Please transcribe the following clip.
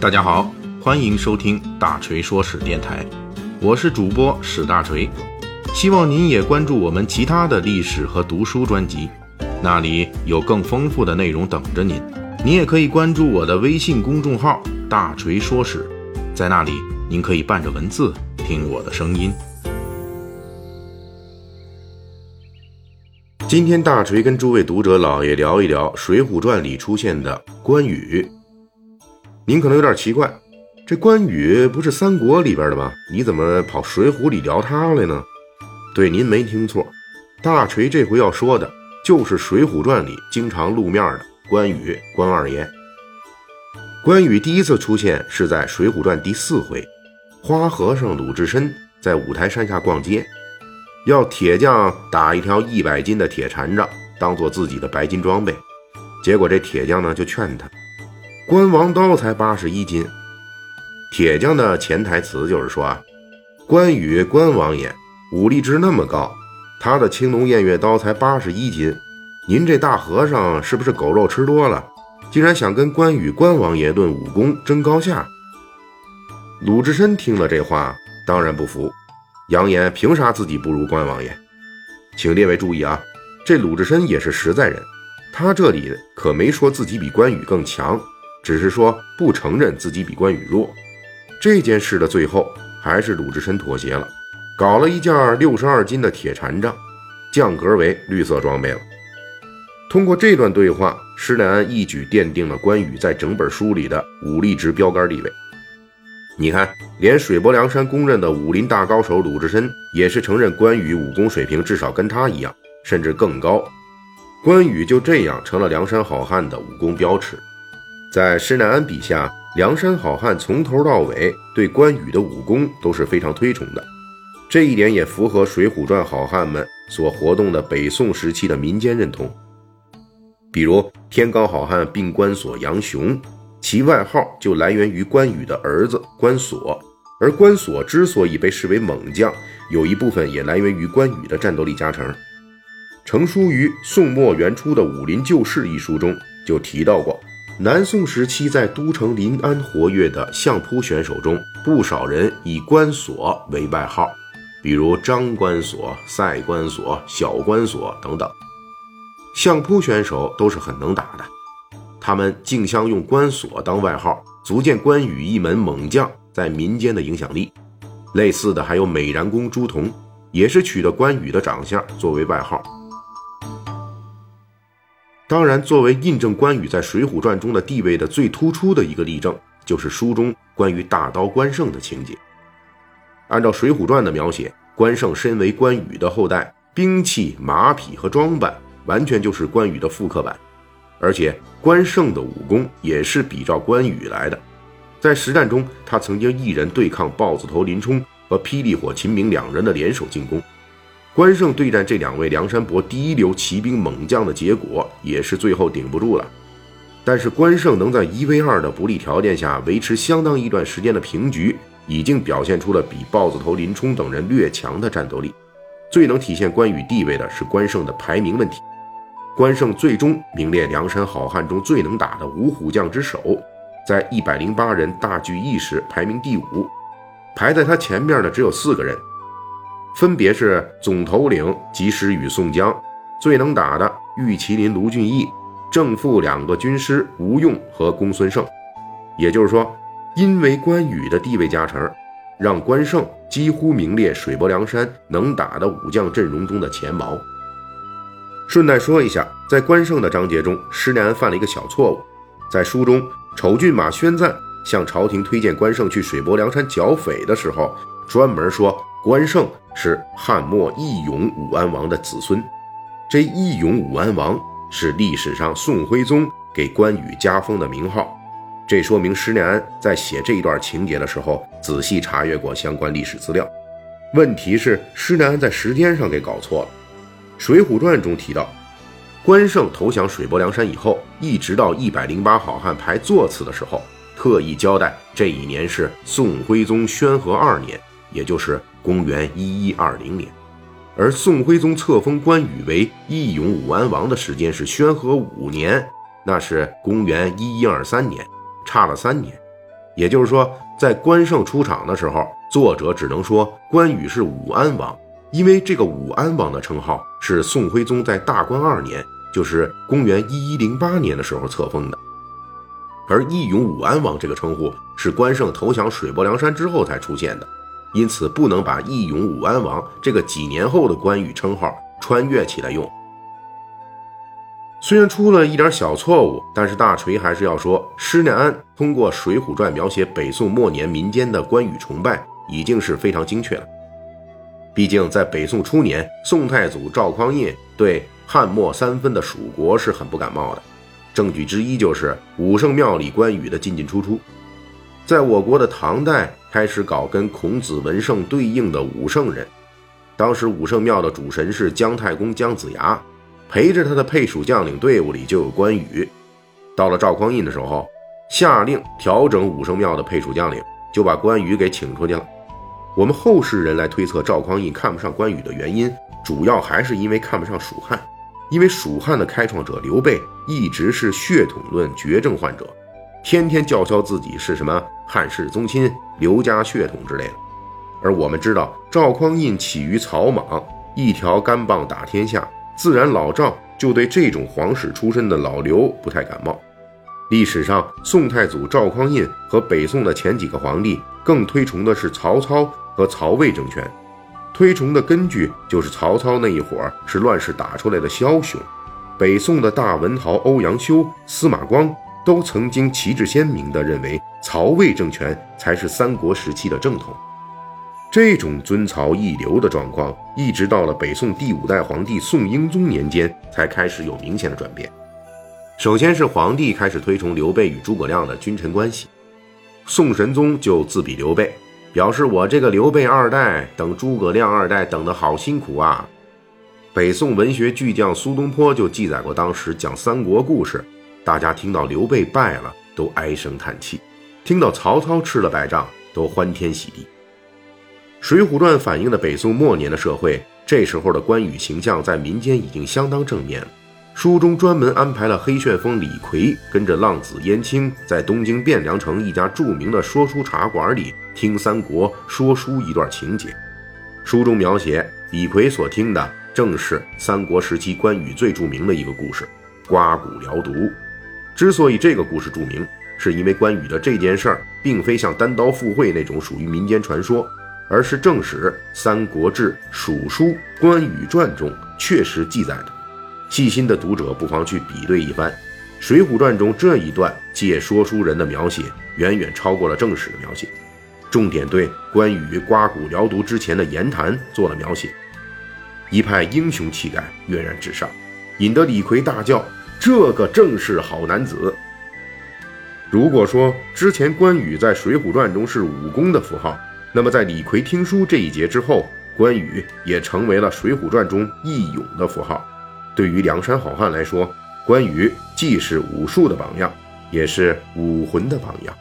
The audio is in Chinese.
大家好，欢迎收听大锤说史电台，我是主播史大锤，希望您也关注我们其他的历史和读书专辑，那里有更丰富的内容等着您。您也可以关注我的微信公众号“大锤说史”，在那里您可以伴着文字听我的声音。今天大锤跟诸位读者老爷聊一聊《水浒传》里出现的关羽。您可能有点奇怪，这关羽不是三国里边的吗？你怎么跑水浒里聊他来呢？对，您没听错，大锤这回要说的就是《水浒传》里经常露面的关羽关二爷。关羽第一次出现是在《水浒传》第四回，花和尚鲁智深在五台山下逛街。要铁匠打一条一百斤的铁禅杖，当做自己的白金装备。结果这铁匠呢就劝他，关王刀才八十一斤。铁匠的潜台词就是说啊，关羽关王爷武力值那么高，他的青龙偃月刀才八十一斤。您这大和尚是不是狗肉吃多了，竟然想跟关羽关王爷论武功争高下？鲁智深听了这话，当然不服。扬言凭啥自己不如关王爷？请列位注意啊，这鲁智深也是实在人，他这里可没说自己比关羽更强，只是说不承认自己比关羽弱。这件事的最后，还是鲁智深妥协了，搞了一件六十二斤的铁禅杖，降格为绿色装备了。通过这段对话，施耐庵一举奠定了关羽在整本书里的武力值标杆地位。你看，连水泊梁山公认的武林大高手鲁智深，也是承认关羽武功水平至少跟他一样，甚至更高。关羽就这样成了梁山好汉的武功标尺。在施耐庵笔下，梁山好汉从头到尾对关羽的武功都是非常推崇的，这一点也符合《水浒传》好汉们所活动的北宋时期的民间认同。比如天罡好汉并关索杨雄。其外号就来源于关羽的儿子关索，而关索之所以被视为猛将，有一部分也来源于关羽的战斗力加成。成书于宋末元初的《武林旧事》一书中就提到过，南宋时期在都城临安活跃的相扑选手中，不少人以关索为外号，比如张关索、赛关索、小关索等等。相扑选手都是很能打的。他们竞相用关索当外号，足见关羽一门猛将在民间的影响力。类似的还有美髯公朱仝，也是取的关羽的长相作为外号。当然，作为印证关羽在《水浒传》中的地位的最突出的一个例证，就是书中关于大刀关胜的情节。按照《水浒传》的描写，关胜身为关羽的后代，兵器、马匹和装扮完全就是关羽的复刻版。而且关胜的武功也是比照关羽来的，在实战中，他曾经一人对抗豹子头林冲和霹雳火秦明两人的联手进攻。关胜对战这两位梁山泊第一流骑兵猛将的结果，也是最后顶不住了。但是关胜能在一 v 二的不利条件下维持相当一段时间的平局，已经表现出了比豹子头林冲等人略强的战斗力。最能体现关羽地位的是关胜的排名问题。关胜最终名列梁山好汉中最能打的五虎将之首，在一百零八人大聚义时排名第五，排在他前面的只有四个人，分别是总头领及时雨宋江，最能打的玉麒麟卢俊义，正副两个军师吴用和公孙胜。也就是说，因为关羽的地位加成，让关胜几乎名列水泊梁山能打的武将阵容中的前茅。顺带说一下，在关胜的章节中，施耐庵犯了一个小错误。在书中，丑骏马宣赞向朝廷推荐关胜去水泊梁山剿匪的时候，专门说关胜是汉末义勇武安王的子孙。这义勇武安王是历史上宋徽宗给关羽加封的名号。这说明施耐庵在写这一段情节的时候，仔细查阅过相关历史资料。问题是，施耐庵在时间上给搞错了。《水浒传》中提到，关胜投降水泊梁山以后，一直到一百零八好汉排座次的时候，特意交代这一年是宋徽宗宣和二年，也就是公元一一二零年。而宋徽宗册封关羽为义勇武安王的时间是宣和五年，那是公元一一二三年，差了三年。也就是说，在关胜出场的时候，作者只能说关羽是武安王，因为这个武安王的称号是宋徽宗在大观二年，就是公元一一零八年的时候册封的。而义勇武安王这个称呼是关胜投降水泊梁山之后才出现的，因此不能把义勇武安王这个几年后的关羽称号穿越起来用。虽然出了一点小错误，但是大锤还是要说，施耐庵通过《水浒传》描写北宋末年民间的关羽崇拜，已经是非常精确了。毕竟在北宋初年，宋太祖赵匡胤对汉末三分的蜀国是很不感冒的。证据之一就是武圣庙里关羽的进进出出。在我国的唐代开始搞跟孔子、文圣对应的武圣人，当时武圣庙的主神是姜太公姜子牙。陪着他的配属将领队伍里就有关羽。到了赵匡胤的时候，下令调整武圣庙的配属将领，就把关羽给请出去了。我们后世人来推测赵匡胤看不上关羽的原因，主要还是因为看不上蜀汉，因为蜀汉的开创者刘备一直是血统论绝症患者，天天叫嚣自己是什么汉室宗亲、刘家血统之类的。而我们知道赵匡胤起于草莽，一条干棒打天下。自然，老赵就对这种皇室出身的老刘不太感冒。历史上，宋太祖赵匡胤和北宋的前几个皇帝更推崇的是曹操和曹魏政权，推崇的根据就是曹操那一伙是乱世打出来的枭雄。北宋的大文豪欧阳修、司马光都曾经旗帜鲜明地认为，曹魏政权才是三国时期的正统。这种尊曹抑刘的状况，一直到了北宋第五代皇帝宋英宗年间，才开始有明显的转变。首先是皇帝开始推崇刘备与诸葛亮的君臣关系，宋神宗就自比刘备，表示我这个刘备二代等诸葛亮二代等得好辛苦啊。北宋文学巨匠苏东坡就记载过当时讲三国故事，大家听到刘备败了都唉声叹气，听到曹操吃了败仗都欢天喜地。《水浒传》反映的北宋末年的社会，这时候的关羽形象在民间已经相当正面。书中专门安排了黑旋风李逵跟着浪子燕青，在东京汴梁城一家著名的说书茶馆里听三国说书一段情节。书中描写李逵所听的，正是三国时期关羽最著名的一个故事——刮骨疗毒。之所以这个故事著名，是因为关羽的这件事儿，并非像单刀赴会那种属于民间传说。而是正史《三国志·蜀书·关羽传》中确实记载的。细心的读者不妨去比对一番，《水浒传》中这一段借说书人的描写，远远超过了正史的描写，重点对关羽刮骨疗毒之前的言谈做了描写，一派英雄气概跃然纸上，引得李逵大叫：“这个正是好男子！”如果说之前关羽在《水浒传》中是武功的符号，那么，在李逵听书这一节之后，关羽也成为了《水浒传》中义勇的符号。对于梁山好汉来说，关羽既是武术的榜样，也是武魂的榜样。